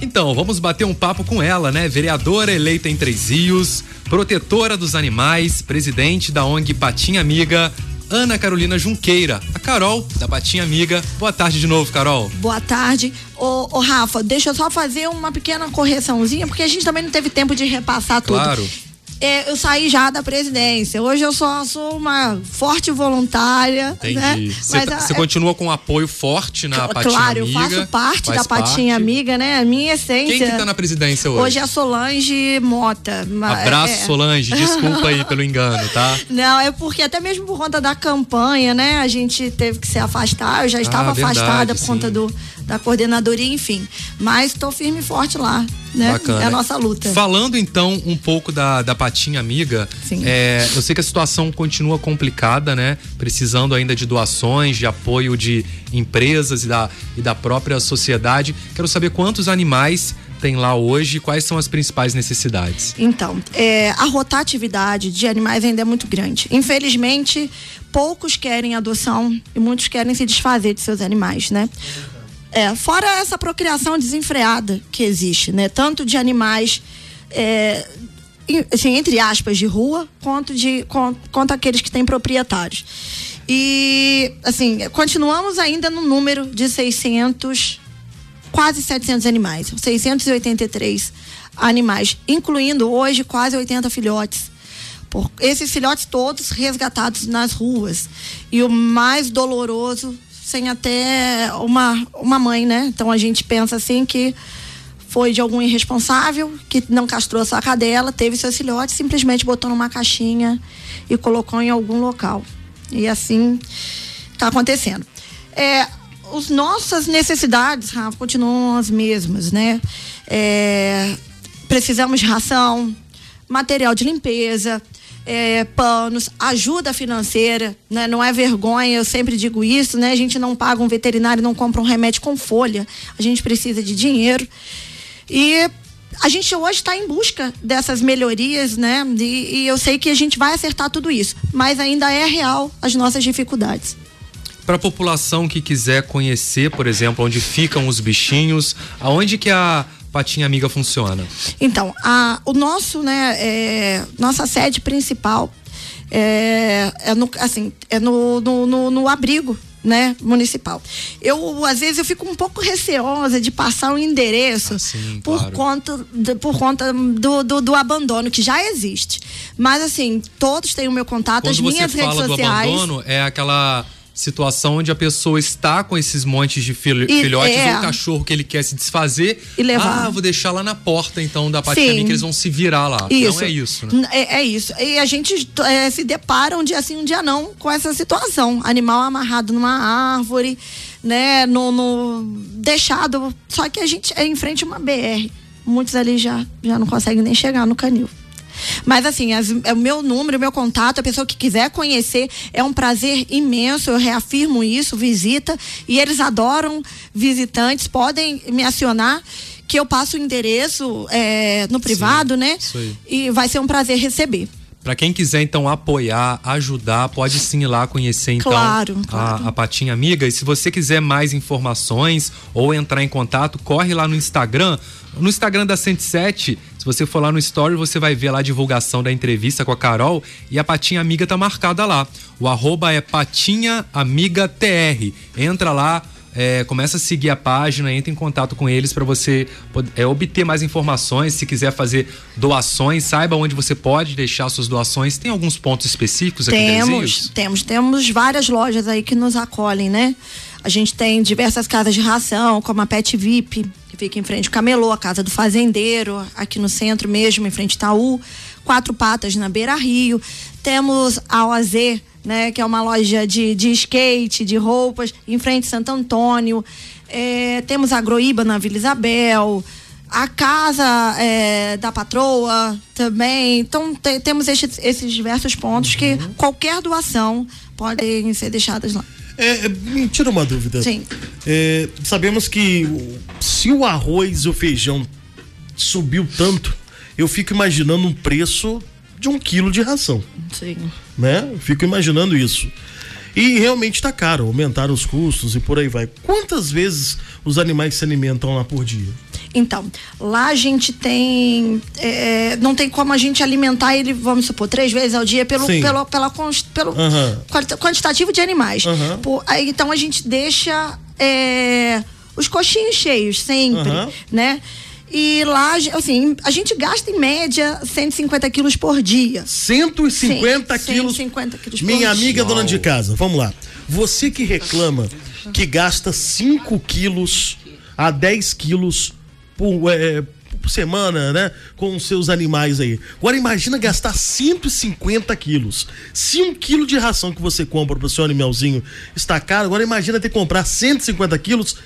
Então, vamos bater um papo com ela, né? Vereadora eleita em Três Rios, protetora dos animais, presidente da ONG Patinha Amiga, Ana Carolina Junqueira, a Carol, da Patinha Amiga. Boa tarde de novo, Carol. Boa tarde. Ô, ô, Rafa, deixa eu só fazer uma pequena correçãozinha, porque a gente também não teve tempo de repassar tudo. Claro. É, eu saí já da presidência. Hoje eu só sou uma forte voluntária. Entendi. Né? Você Mas, tá- é, continua com um apoio forte na Patinha claro, Amiga. eu faço parte da Patinha parte. Amiga, né? A minha essência. Quem que tá na presidência hoje? Hoje é a Solange Mota. Abraço, é. Solange. Desculpa aí pelo engano, tá? Não, é porque até mesmo por conta da campanha, né? A gente teve que se afastar. Eu já estava Ah, verdade, afastada por sim. conta do, da coordenadoria, enfim. Mas estou firme e forte lá, né? Bacana. É a nossa luta. Falando então um pouco da, da Patinha Amiga, é, eu sei que a situação continua complicada, né? Precisando ainda de doações, de apoio de empresas e da, e da própria sociedade. Quero saber quantos animais tem lá hoje e quais são as principais necessidades. Então, é, a rotatividade de animais ainda é muito grande. Infelizmente, poucos querem adoção e muitos querem se desfazer de seus animais, né? É, fora essa procriação desenfreada que existe, né? Tanto de animais, é, assim, entre aspas, de rua, quanto, de, con- quanto aqueles que têm proprietários. E, assim, continuamos ainda no número de 600 quase 700 animais, 683 animais, incluindo hoje quase 80 filhotes. Por esses filhotes todos resgatados nas ruas. E o mais doloroso, sem até uma, uma mãe, né? Então a gente pensa assim que foi de algum irresponsável que não castrou sua cadela, teve seus filhotes, simplesmente botou numa caixinha e colocou em algum local. E assim está acontecendo. É, os nossas necessidades, Rafa, continuam as mesmas, né? É, precisamos de ração, material de limpeza, é, panos, ajuda financeira, né? Não é vergonha, eu sempre digo isso, né? A gente não paga um veterinário, não compra um remédio com folha. A gente precisa de dinheiro. E a gente hoje está em busca dessas melhorias, né? E, e eu sei que a gente vai acertar tudo isso, mas ainda é real as nossas dificuldades. Para a população que quiser conhecer, por exemplo, onde ficam os bichinhos, aonde que a Patinha Amiga funciona? Então, a, o nosso, né, é, nossa sede principal é, é no, assim, é no, no, no, no abrigo, né, municipal. Eu, às vezes, eu fico um pouco receosa de passar o endereço Ah, sim, por claro. conta, de- por conta do, do, do abandono, que já existe. Mas, assim, todos têm o meu contato, as Quando você minhas redes fala do sociais. abandono, é aquela situação onde a pessoa está com esses montes de fil- E- filhotes é. ou cachorro que ele quer se desfazer. E levar. Ah, vou deixar lá na porta então da Patinha que eles vão se virar lá. Não é isso, né? É, é isso. E a gente é, se depara um dia sim, um dia não com essa situação. Animal amarrado numa árvore, né? No, no- deixado. Só que a gente é em frente a uma BR. Muitos ali já, já não conseguem nem chegar no canil. Mas assim, as- é o meu número, o meu contato, a pessoa que quiser conhecer, é um prazer imenso, eu reafirmo isso, visita. E eles adoram visitantes, podem me acionar, que eu passo o endereço é, no privado, né? isso aí. E vai ser um prazer receber. Pra quem quiser então apoiar, ajudar, pode sim ir lá conhecer então Claro, a- claro. A, Patinha Amiga. E se você quiser mais informações ou entrar em contato, corre lá no Instagram. No Instagram da 107, se você for lá no story, você vai ver lá a divulgação da entrevista com a Carol e a Patinha Amiga tá marcada lá. O arroba é Patinha Amiga TR. Entra lá, é, começa a seguir a página, entra em contato com eles para você é, obter mais informações. Se quiser fazer doações, saiba onde você pode deixar suas doações. Tem alguns pontos específicos aqui Temos, temos, temos várias lojas aí que nos acolhem, né? A gente tem diversas casas de ração, como a Pet VIP, que fica em frente ao Camelô, a Casa do Fazendeiro, aqui no centro mesmo, em frente ao Itaú, Quatro Patas na Beira Rio. Temos a OAZ, né, que é uma loja de, de skate, de roupas, em frente a Santo Antônio. É, temos a Groíba na Vila Isabel. A casa é, da patroa também. Então, te- temos estes, esses diversos pontos que qualquer doação podem ser deixadas lá. É, me tira uma dúvida. Sim. É, sabemos que se o arroz e o feijão subiu tanto, eu fico imaginando um preço de um quilo de ração, Sim. né? Fico imaginando isso. E realmente tá caro, aumentaram os custos e por aí vai. Quantas vezes os animais se alimentam lá por dia? Então, lá a gente tem. é, não tem como a gente alimentar ele, vamos supor, três vezes ao dia pelo, Sim. pelo, pela, pelo quanti- quantitativo de animais. Aham. Por- aí, então a gente deixa é, os coxinhos cheios sempre, Aham. né? E lá, assim, a gente gasta em média 150 quilos por dia. 150 Sim, quilos. 150 quilos por Minha amiga dona de casa, vamos lá. Você que reclama que gasta 5 quilos a 10 quilos por, é, por semana, né? Com os seus animais aí. Agora imagina gastar 150 quilos. Se um quilo de ração que você compra pro seu animalzinho está caro, agora imagina ter que comprar 150 quilos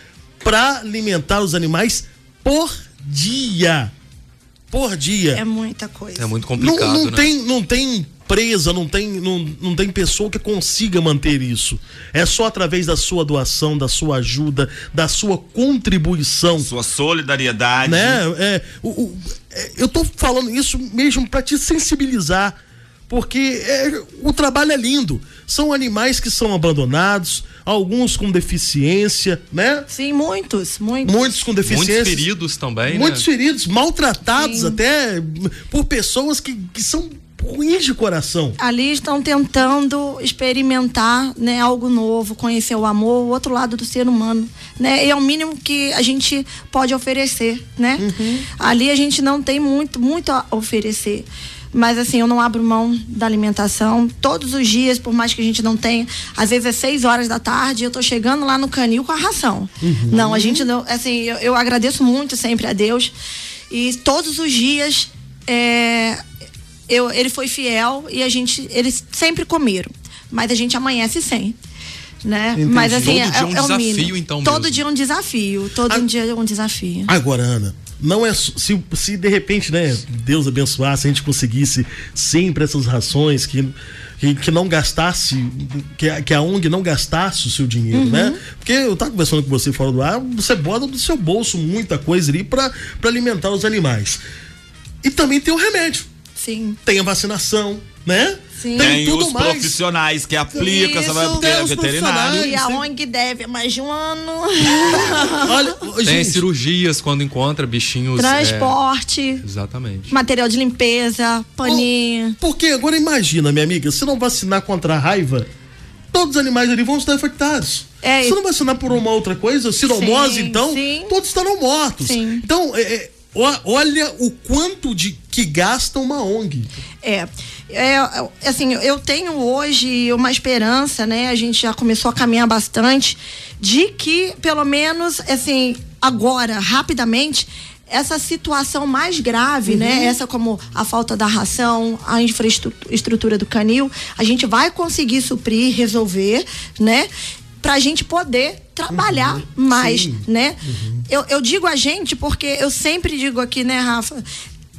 para alimentar os animais por dia. Por dia. É muita coisa. É muito Não, complicado, não né? tem, não tem empresa, não tem, não, não tem pessoa que consiga manter isso. É só através da sua doação, da sua ajuda, da sua contribuição. Sua solidariedade. Né? É, o- o- é, eu tô falando isso mesmo para te sensibilizar. Porque é, o trabalho é lindo. São animais que são abandonados, alguns com deficiência, né? Sim, muitos, muitos. Muitos com deficiência. Muitos feridos também, Muitos né? feridos, maltratados Sim. até por pessoas que, que são ruins de coração. ali estão tentando experimentar né, algo novo, conhecer o amor, o outro lado do ser humano. Né? E é o mínimo que a gente pode oferecer. Né? Ali a gente não tem muito, muito a oferecer. Mas assim, eu não abro mão da alimentação. Todos os dias, por mais que a gente não tenha, às vezes é seis horas da tarde, eu tô chegando lá no canil com a ração. Não, a gente não. Assim, eu, eu agradeço muito sempre a Deus. E todos os dias é, eu, ele foi fiel e a gente, eles sempre comeram, mas a gente amanhece sem, né? Mas assim, Todo dia é, um é o desafio, mínimo. então, Todo mesmo. dia um desafio, todo Ah. dia é um desafio. Agora, Ana, não é se, se de repente, né, Deus abençoasse, a gente conseguisse sempre essas rações que que, que não gastasse, que, a- que a ONG não gastasse o seu dinheiro, né? Porque eu tava conversando com você fora do ar, você bota do seu bolso muita coisa ali pra alimentar os animais. E também tem o remédio, Sim. tem a vacinação, né? Sim. Tem tudo os mais. profissionais que aplicam, você vai Isso, ter tem os veterinário. E a. ONG deve há mais de um ano. Olha, Tem gente, cirurgias quando encontra bichinhos. é, Transporte, exatamente. material de limpeza, paninho. Porque agora imagina, minha amiga, se não vacinar contra a raiva, todos os animais ali vão estar infectados. É, se não vacinar por uma outra coisa, sinomose, Sim, então, sim. todos estarão mortos. Sim. Então, é, é, olha o quanto de que gasta uma ONG. É, é, assim, eu tenho hoje uma esperança, né? A gente já começou a caminhar bastante de que, pelo menos, assim, agora, rapidamente, essa situação mais grave, né? Essa como a falta da ração, a infraestrutura do canil, a gente vai conseguir suprir, resolver, né? Pra gente poder trabalhar mais, né? Eu, eu digo a gente porque eu sempre digo aqui, né, Rafa?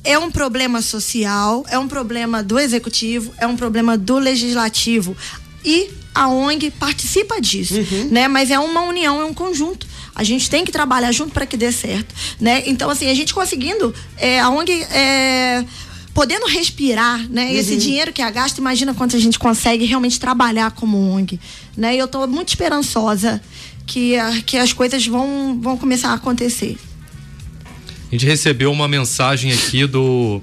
É um problema social, é um problema do executivo, é um problema do legislativo. E a ONG participa disso, né? Mas é uma união, é um conjunto. A gente tem que trabalhar junto para que dê certo, né? Então, assim, a gente conseguindo, é, a ONG é, podendo respirar, né? Esse dinheiro que é gasto, imagina quanto a gente consegue realmente trabalhar como ONG, né? E eu estou muito esperançosa que, que as coisas vão, vão começar a acontecer. A gente recebeu uma mensagem aqui do,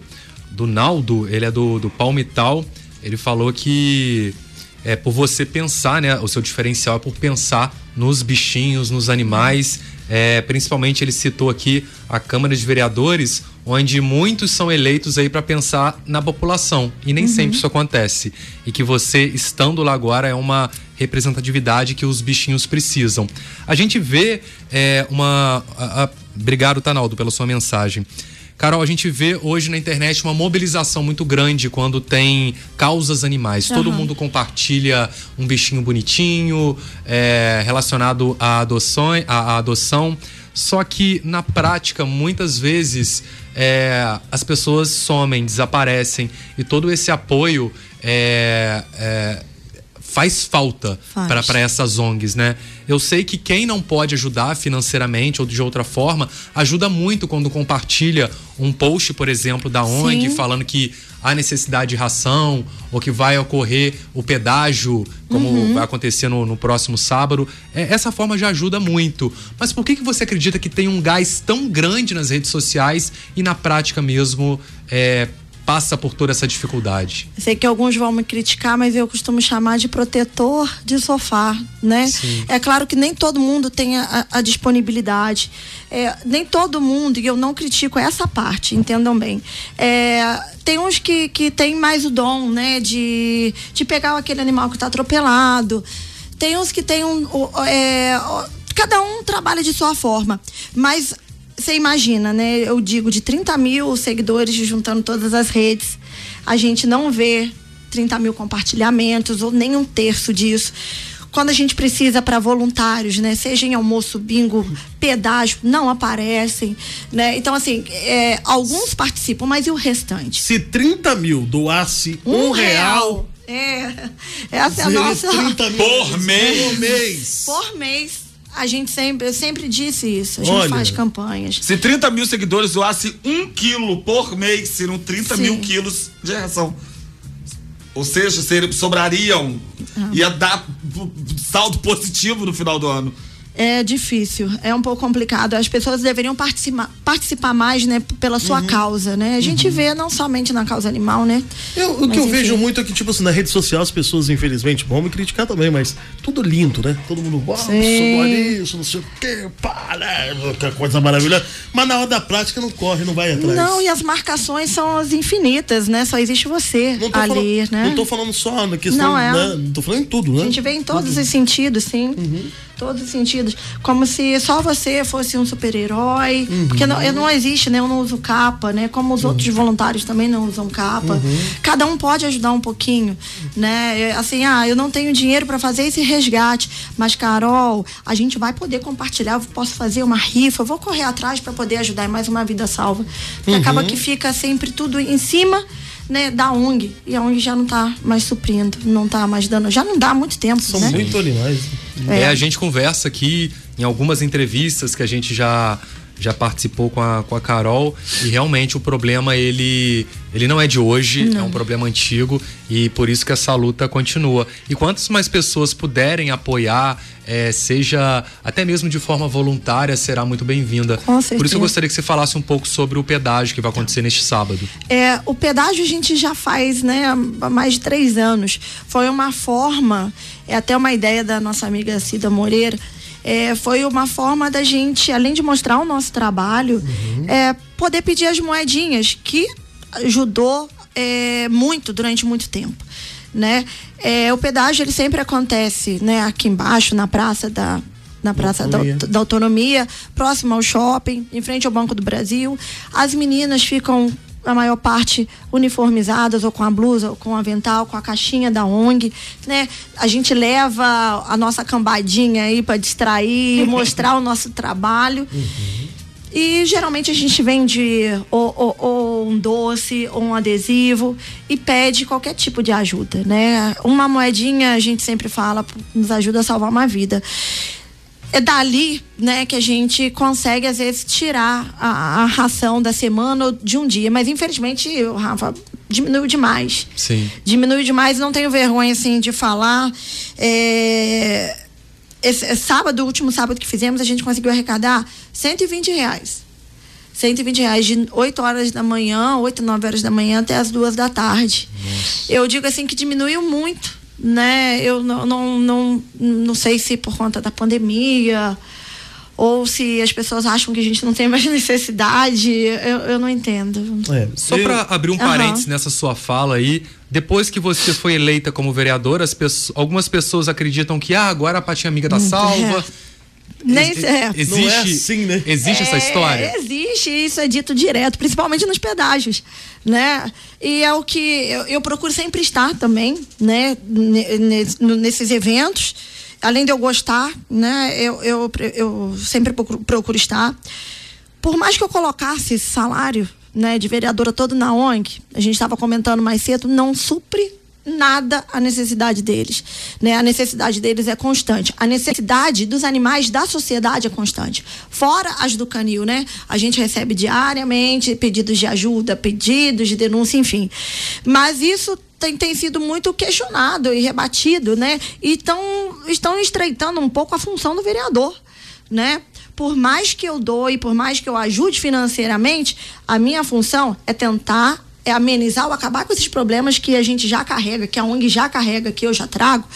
do Naldo, ele é do, do Palmital. Ele falou que é por você pensar, né? O seu diferencial é por pensar nos bichinhos, nos animais. É, principalmente ele citou aqui a Câmara de Vereadores, onde muitos são eleitos aí para pensar na população. E nem sempre isso acontece. E que você, estando lá agora, é uma representatividade que os bichinhos precisam. A gente vê é, uma. a- a- Obrigado, Tanaldo, pela sua mensagem. Carol, a gente vê hoje na internet uma mobilização muito grande quando tem causas animais. Todo mundo compartilha um bichinho bonitinho é, relacionado à adoção, à, à adoção. Só que na prática, muitas vezes, é, as pessoas somem, desaparecem e todo esse apoio é, é, faz falta para essas ONGs, né? Eu sei que quem não pode ajudar financeiramente ou de outra forma, ajuda muito quando compartilha um post, por exemplo, da ONG Sim. falando que há necessidade de ração ou que vai ocorrer o pedágio, como Uhum. vai acontecer no, no próximo sábado. É, essa forma já ajuda muito. Mas por que, que você acredita que tem um gás tão grande nas redes sociais e na prática mesmo é, passa por toda essa dificuldade? Sei que alguns vão me criticar, mas eu costumo chamar de protetor de sofá, né? Sim. É claro que nem todo mundo tem a, a disponibilidade. É, nem todo mundo, e eu não critico essa parte, entendam bem. É, tem uns que, que tem mais o dom, né? De, de pegar aquele animal que está atropelado. Tem uns que tem um. é, cada um trabalha de sua forma. Mas você imagina, né? Eu digo de 30 mil seguidores juntando todas as redes, a gente não vê 30 mil compartilhamentos ou nem um terço disso. Quando a gente precisa para voluntários, né? Seja em almoço, bingo, pedágio, não aparecem, né? Então, assim, é, alguns participam, mas e o restante? Se 30 mil doasse um, real, É, essa é a nossa. 30 mil Por mês. Por mês. Por mês. A gente sempre, eu sempre disse isso. A gente Olha. faz campanhas. Se 30 mil seguidores doassem um quilo por mês, seriam 30 Sim. mil quilos de ração. Ou seja, ser, sobrariam. Ah. Ia dar saldo positivo no final do ano. É difícil, é um pouco complicado. As pessoas deveriam participar, participar mais, né, pela Uhum. sua causa, né? A gente vê não somente na causa animal, né? Eu, o Mas, que eu enfim. vejo muito é que, tipo assim, na rede social as pessoas, infelizmente, vão me criticar também, mas tudo lindo, né? Todo mundo, uau, olha isso, não sei o quê, pá, né? Que coisa maravilhosa. Mas na hora da prática não corre, não vai atrás. Não, e as marcações são as infinitas, né? Só existe você ali, falando, né? Não tô falando só na questão, Não, é. né? Tô falando em tudo, né? A gente vê em todos os sentidos, sim. Uhum. Todos os sentidos. Como se só você fosse um super-herói. Uhum. Porque não, eu não existe, né? Eu não uso capa, né? Como os outros voluntários também não usam capa. Uhum. Cada um pode ajudar um pouquinho, né? Assim, ah, eu não tenho dinheiro para fazer esse resgate. Mas, Carol, a gente vai poder compartilhar. Eu posso fazer uma rifa. Eu vou correr atrás para poder ajudar. É mais uma vida salva. Uhum. acaba que fica sempre tudo em cima né, da ONG. E a ONG já não tá mais suprindo, não tá mais dando. Já não dá há muito tempo, São né? muito animais. É. a gente conversa aqui em algumas entrevistas que a gente já já participou com a, com a Carol e realmente o problema ele ele não é de hoje, é um problema antigo e por isso que essa luta continua. E quantas mais pessoas puderem apoiar, é, seja até mesmo de forma voluntária, será muito bem-vinda. Por isso eu gostaria que você falasse um pouco sobre o pedágio que vai acontecer neste sábado. É, o pedágio a gente já faz, né, há mais de três anos. Foi uma forma, é até uma ideia da nossa amiga Cida Moreira, é, foi uma forma da gente, além de mostrar o nosso trabalho, é, poder pedir as moedinhas, que ajudou é, muito durante muito tempo. Né? É, o pedágio ele sempre acontece né, aqui embaixo, na praça da, na Praça da, Autonomia. da Autonomia, próximo ao shopping, em frente ao Banco do Brasil. As meninas ficam, a maior parte, uniformizadas, ou com a blusa, ou com o avental, com a caixinha da ONG. Né? A gente leva a nossa cambadinha aí para distrair, mostrar o nosso trabalho. E geralmente a gente vende ou, ou- ou um doce ou um adesivo e pede qualquer tipo de ajuda, né? Uma moedinha a gente sempre fala nos ajuda a salvar uma vida. É dali, né, que a gente consegue às vezes tirar a, a ração da semana ou de um dia, mas infelizmente, Rafa, diminuiu demais Sim. diminui demais, não tenho vergonha assim de falar. É, esse, sábado, o último sábado que fizemos, a gente conseguiu arrecadar 120 reais. 120 reais de 8 horas da manhã, 8, 9 horas da manhã até as 2 da tarde. Eu digo assim que diminuiu muito, né? Eu não, não, não, não sei se por conta da pandemia ou se as pessoas acham que a gente não tem mais necessidade. Eu, eu não entendo. É, Só para abrir um parênteses nessa sua fala aí, depois que você foi eleita como vereadora, as pessoas- algumas pessoas acreditam que ah, agora a Patinha Amiga tá salva. Nem Ex- é. Existe, Não é assim, né? existe essa É, história? Existe, isso é dito direto, principalmente nos pedágios, né? E é o que eu, eu procuro sempre estar também, né? Nesses eventos, além de eu gostar, né? Eu, eu, eu sempre procuro, procuro estar. Por mais que eu colocasse salário, né, de vereadora todo na ONG, a gente estava comentando mais cedo, não supre nada a necessidade deles, né? A necessidade deles é constante. A necessidade dos animais da sociedade é constante. Fora as do canil, né? A gente recebe diariamente pedidos de ajuda, pedidos de denúncia, enfim. Mas isso tem, tem sido muito questionado e rebatido, né? E tão, estão estreitando um pouco a função do vereador, né? Por mais que eu doe, por mais que eu ajude financeiramente, a minha função é tentar é amenizar ou acabar com esses problemas que a gente já carrega, que a ONG já carrega, que eu já trago,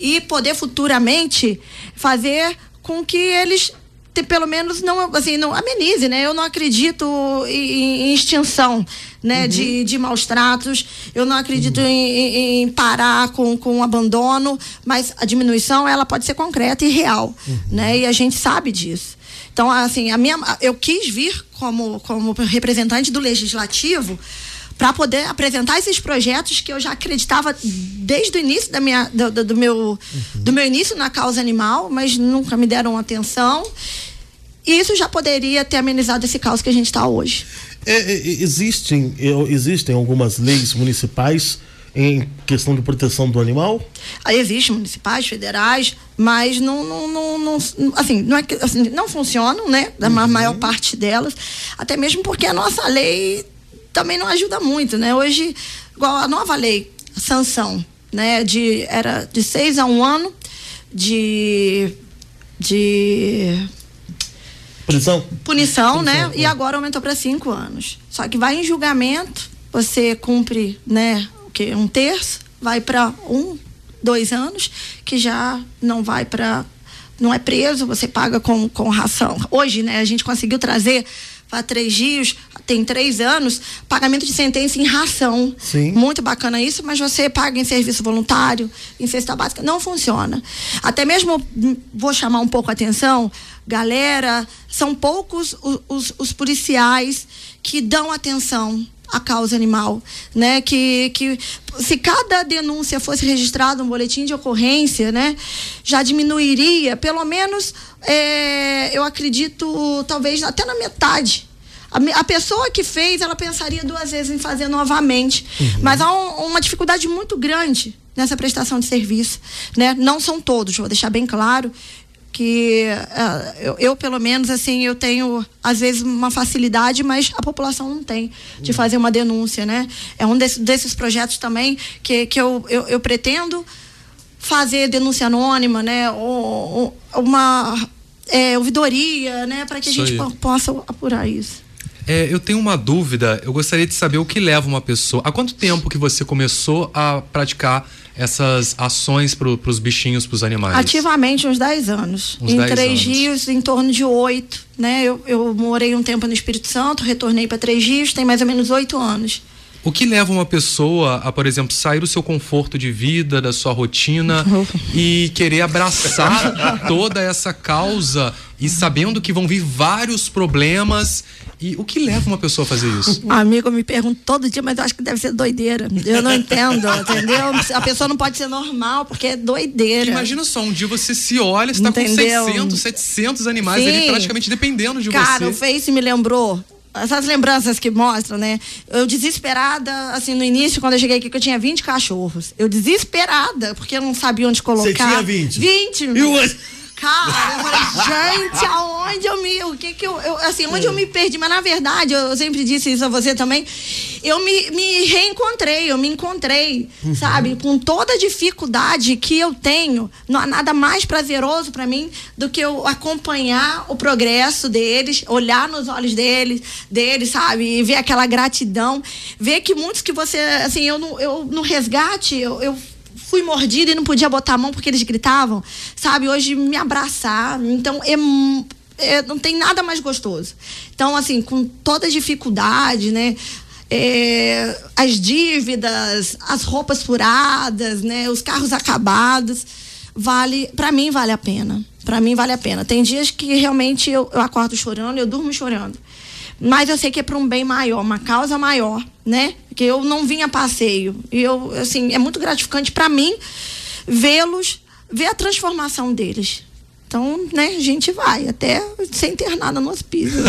e poder futuramente fazer com que eles te, pelo menos não assim não amenize né eu não acredito em, em extinção né uhum. de, de maus tratos eu não acredito uhum. em, em, parar com, com o abandono mas a diminuição ela pode ser concreta e real uhum. né e a gente sabe disso então assim a minha eu quis vir como como representante do legislativo para poder apresentar esses projetos que eu já acreditava desde o início da minha, do, do, do meu, uhum. do meu início na causa animal, mas nunca me deram atenção. E isso já poderia ter amenizado esse caos que a gente está hoje. É, é, existem, existem algumas leis municipais em questão de proteção do animal? Aí existem municipais, federais, mas não, não, não, não assim, não, é, assim, não funcionam, né? Da uhum. maior parte delas, até mesmo porque a nossa lei também não ajuda muito, né? Hoje, igual a nova lei, a sanção, né? De, era de seis a um ano de. de Punição? Punição, né? E agora aumentou para cinco anos. Só que vai em julgamento, você cumpre, né? O que? Um terço, vai para um, dois anos, que já não vai para. Não é preso, você paga com, com ração. Hoje, né, a gente conseguiu trazer para três dias, tem três anos, pagamento de sentença em ração. Sim. Muito bacana isso, mas você paga em serviço voluntário, em cesta básica. Não funciona. Até mesmo, hum, vou chamar um pouco a atenção, galera, são poucos os, os, os policiais que dão atenção à causa animal, né? Que, que se cada denúncia fosse registrada um boletim de ocorrência, né, já diminuiria, pelo menos, é, eu acredito, talvez até na metade. A, a, pessoa que fez, ela pensaria duas vezes em fazer novamente. Uhum. Mas há um, uma dificuldade muito grande nessa prestação de serviço, né? Não são todos, vou deixar bem claro que uh, eu, eu, pelo menos assim eu tenho às vezes uma facilidade mas a população não tem de fazer uma denúncia né? É um desse, desses projetos também que, que eu, eu, eu pretendo fazer denúncia anônima né? Ou, ou uma é, ouvidoria né? Para que a gente possa apurar isso. É, eu tenho uma dúvida, eu gostaria de saber o que leva uma pessoa. Há quanto tempo que você começou a praticar essas ações para os bichinhos, para os animais? Ativamente, uns 10 anos. Uns em dez Três anos. Rios, em torno de oito. Né? Eu, eu morei um tempo no Espírito Santo, retornei para Três Rios, tem mais ou menos oito anos. O que leva uma pessoa a, por exemplo, sair do seu conforto de vida, da sua rotina e querer abraçar toda essa causa e sabendo que vão vir vários problemas e o que leva uma pessoa a fazer isso? Amigo, eu me pergunto todo dia, mas eu acho que deve ser doideira. Eu não entendo, entendeu? A pessoa não pode ser normal, porque é doideira. Imagina só, um dia você se olha, está com 600, 700 animais Sim. ali praticamente dependendo de Cara, você. Cara, o Face me lembrou essas lembranças que mostram, né? Eu desesperada, assim, no início, quando eu cheguei aqui, que eu tinha 20 cachorros. Eu desesperada, porque eu não sabia onde colocar. Você tinha 20? 20. E o... Cara, eu falei, gente, aonde eu me. O que que eu. eu assim, onde eu me perdi? Mas na verdade, eu sempre disse isso a você também. Eu me, me reencontrei, eu me encontrei, uhum. sabe? Com toda a dificuldade que eu tenho, não há nada mais prazeroso para mim do que eu acompanhar o progresso deles, olhar nos olhos deles, deles, sabe? E ver aquela gratidão. Ver que muitos que você. Assim, eu no, eu, no resgate, eu, eu fui mordida e não podia botar a mão porque eles gritavam, sabe? Hoje me abraçar. Então, é, é, não tem nada mais gostoso. Então, assim, com toda a dificuldade, né? É, as dívidas, as roupas furadas, né? Os carros acabados, vale, para mim vale a pena. Para mim vale a pena. Tem dias que realmente eu, eu acordo chorando, eu durmo chorando mas eu sei que é para um bem maior, uma causa maior, né? Que eu não vim a passeio. E eu, assim, é muito gratificante para mim vê-los, ver a transformação deles. Então, né, a gente vai até ser internada no hospício.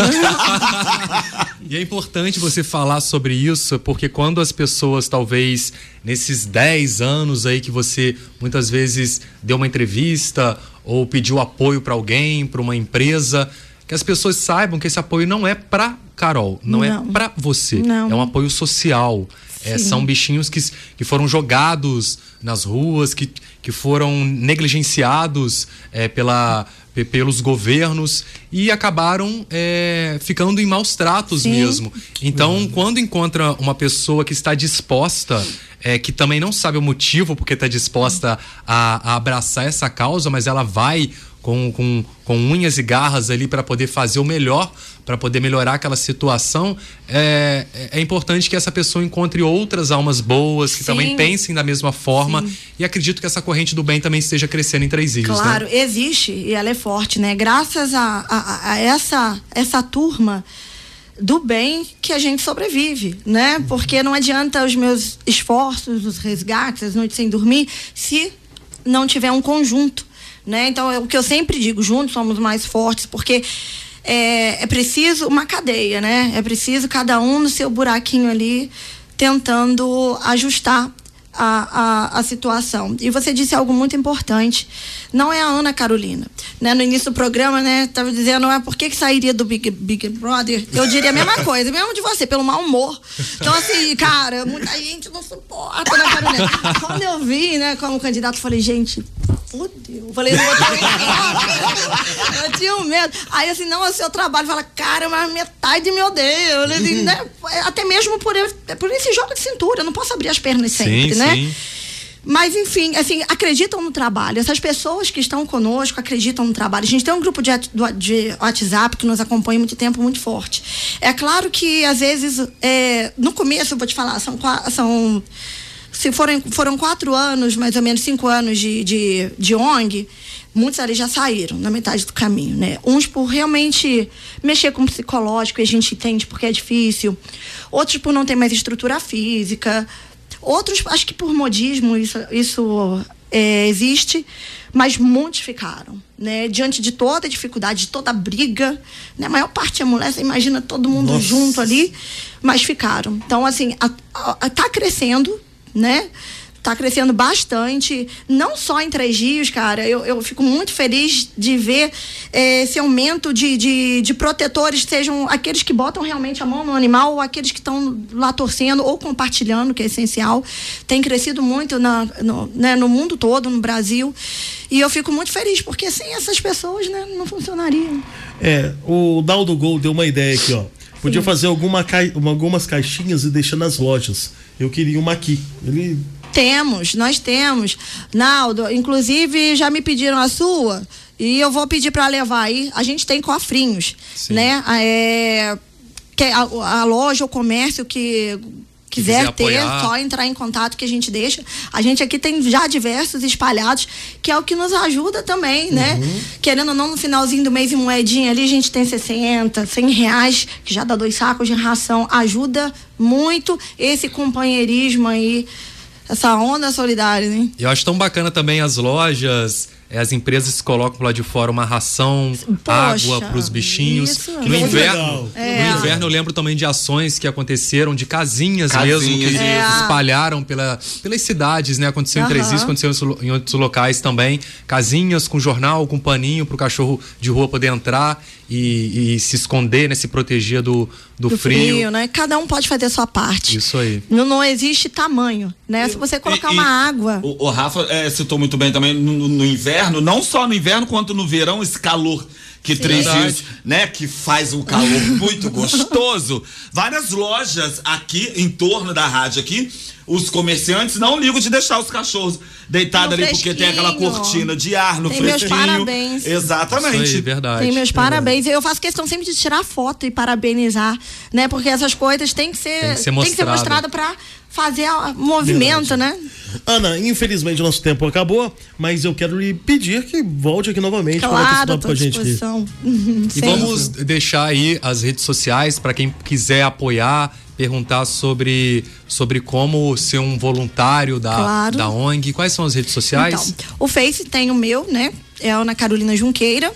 E é importante você falar sobre isso, porque quando as pessoas, talvez, nesses 10 anos aí que você muitas vezes deu uma entrevista ou pediu apoio para alguém, para uma empresa, que as pessoas saibam que esse apoio não é para Carol, não, é Não. é para você, Não. é um apoio social. É, são bichinhos que, que foram jogados nas ruas, que, que foram negligenciados é, pela, pe- pelos governos e acabaram é, ficando em maus tratos Sim. mesmo. Então, quando encontra uma pessoa que está disposta, é, que também não sabe o motivo porque está disposta a, a abraçar essa causa, mas ela vai com, com, com unhas e garras ali para poder fazer o melhor, para poder melhorar aquela situação, é, é importante que essa pessoa encontre outras almas boas que Sim. também pensem da mesma forma. Sim. E acredito que essa corrente do bem também esteja crescendo em Três Rios. Claro, Né? existe e ela é forte, né? Graças a, a, a essa, essa turma do bem que a gente sobrevive, né? Porque não adianta os meus esforços, os resgates, as noites sem dormir, se não tiver um conjunto, né? Então, é o que eu sempre digo, juntos somos mais fortes, porque é, é preciso uma cadeia, né? É preciso cada um no seu buraquinho ali, tentando ajustar a, a, a situação. E você disse algo muito importante. Não é a Ana Carolina. Né? No início do programa, né? Tava dizendo, é por que, que sairia do Big, Big Brother? Eu diria a mesma coisa, mesmo de você, pelo mau humor. Então, assim, cara, muita gente não suporta, né, Carolina? Quando eu vi, né, como candidato, eu falei, gente, fudeu. Eu falei, não vou ter Eu tinha um medo. Aí, assim, não, é o seu trabalho. Fala, cara, mas metade me odeia. Assim, né? Até mesmo por, eu- por esse jogo de cintura. Eu não posso abrir as pernas sempre, Sim, né? Sim. Mas, enfim, assim, acreditam no trabalho. Essas pessoas que estão conosco acreditam no trabalho. A gente tem um grupo de, de WhatsApp que nos acompanha há muito tempo, muito forte. É claro que, às vezes, é, no começo, eu vou te falar, são, são se forem, foram quatro anos, mais ou menos cinco anos de, de, de ONG, muitos ali já saíram na metade do caminho, né? Uns por realmente mexer com o psicológico, e a gente entende porque é difícil. Outros por não ter mais estrutura física. Outros, acho que por modismo isso, isso é, existe, mas muitos ficaram, né? Diante de toda a dificuldade, de toda a briga, né? A maior parte é mulher, você imagina todo mundo Nossa. junto ali, mas ficaram. Então, assim, a, a, a- tá crescendo, né? Tá crescendo bastante, não só em Três Rios, cara. Eu, eu fico muito feliz de ver eh, esse aumento de, de, de protetores, sejam aqueles que botam realmente a mão no animal ou aqueles que estão lá torcendo ou compartilhando, que é essencial. Tem crescido muito na, no, né, no mundo todo, no Brasil. E eu fico muito feliz, porque sem essas pessoas, né, não funcionaria. É, o Daldo Gol deu uma ideia aqui, ó. Podia fazer alguma algumas caixinhas e deixar nas lojas. Eu queria uma aqui. Ele. Temos, nós temos. Naldo, inclusive já me pediram a sua e eu vou pedir para levar aí. A gente tem cofrinhos, Sim. né? Ah, É, que a, a loja, o comércio que quiser ter, só entrar em contato que a gente deixa. A gente aqui tem já diversos espalhados, que é o que nos ajuda também, né? Querendo ou não, no finalzinho do mês em moedinha ali, a gente tem 60, 100 reais, que já dá dois sacos de ração. Ajuda muito esse companheirismo aí, essa onda solidária, né? Eu acho tão bacana também as lojas, as empresas colocam lá de fora uma ração, Poxa, água para os bichinhos. isso é no muito inverno. É. no inverno eu lembro também de ações que aconteceram de casinhas, Casinhas, mesmo que. É. espalharam pela, pelas cidades, né? Aconteceu em Três Aham. Rios, aconteceu em outros- em outros locais também. Casinhas com jornal, com paninho para o cachorro de rua poder entrar e, e se esconder, né? Se proteger do, do, do frio. frio. né? Cada um pode fazer a sua parte. Isso aí. Não, não existe tamanho, né? Se você colocar E- e uma água. O, o Rafa é, citou muito bem também no, no inverno, não só no inverno quanto no verão, esse calor que Três. Rios, né, que faz um calor muito gostoso. Várias lojas aqui em torno da rádio aqui, os comerciantes não ligam de deixar os cachorros deitados ali porque tem aquela cortina de ar no Tem meus fresquinho. parabéns. Exatamente. Isso aí, verdade. Tem meus parabéns. Eu faço questão sempre de tirar foto e parabenizar, né? Porque essas coisas têm que ser, Tem que ser tem que ser mostrada. mostrada para fazer movimento, né? Ana, infelizmente o nosso tempo acabou, mas eu quero lhe pedir que volte aqui novamente para bater Claro, papo tô com à a gente aqui. disposição. E vamos deixar aí as redes sociais para quem quiser apoiar, perguntar sobre, sobre como ser um voluntário da, Claro. da ONG. Quais são as redes sociais? Então, o Face tem o meu, né? É a Ana Carolina Junqueira.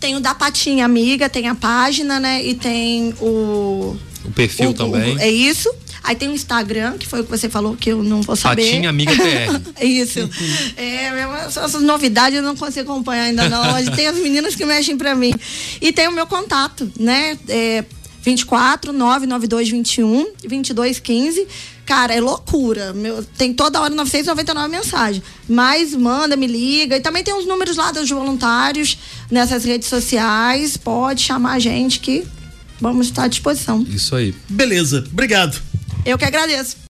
Tem o da Patinha Amiga, tem a página, né? E tem o O perfil O- o- também. é isso. Aí tem o Instagram, que foi o que você falou que eu não vou saber. Patinha Amiga PR. Isso. É, essas novidades eu não consigo acompanhar ainda não. Mas tem as meninas que mexem pra mim. E tem o meu contato, né? É 24 992 21 22 15. Cara, é loucura. Meu, tem toda hora 999 mensagens. Mas manda, me liga. E também tem os números lá dos voluntários nessas redes sociais. Pode chamar a gente que vamos estar à disposição. Isso aí. Beleza, obrigado. Eu que agradeço.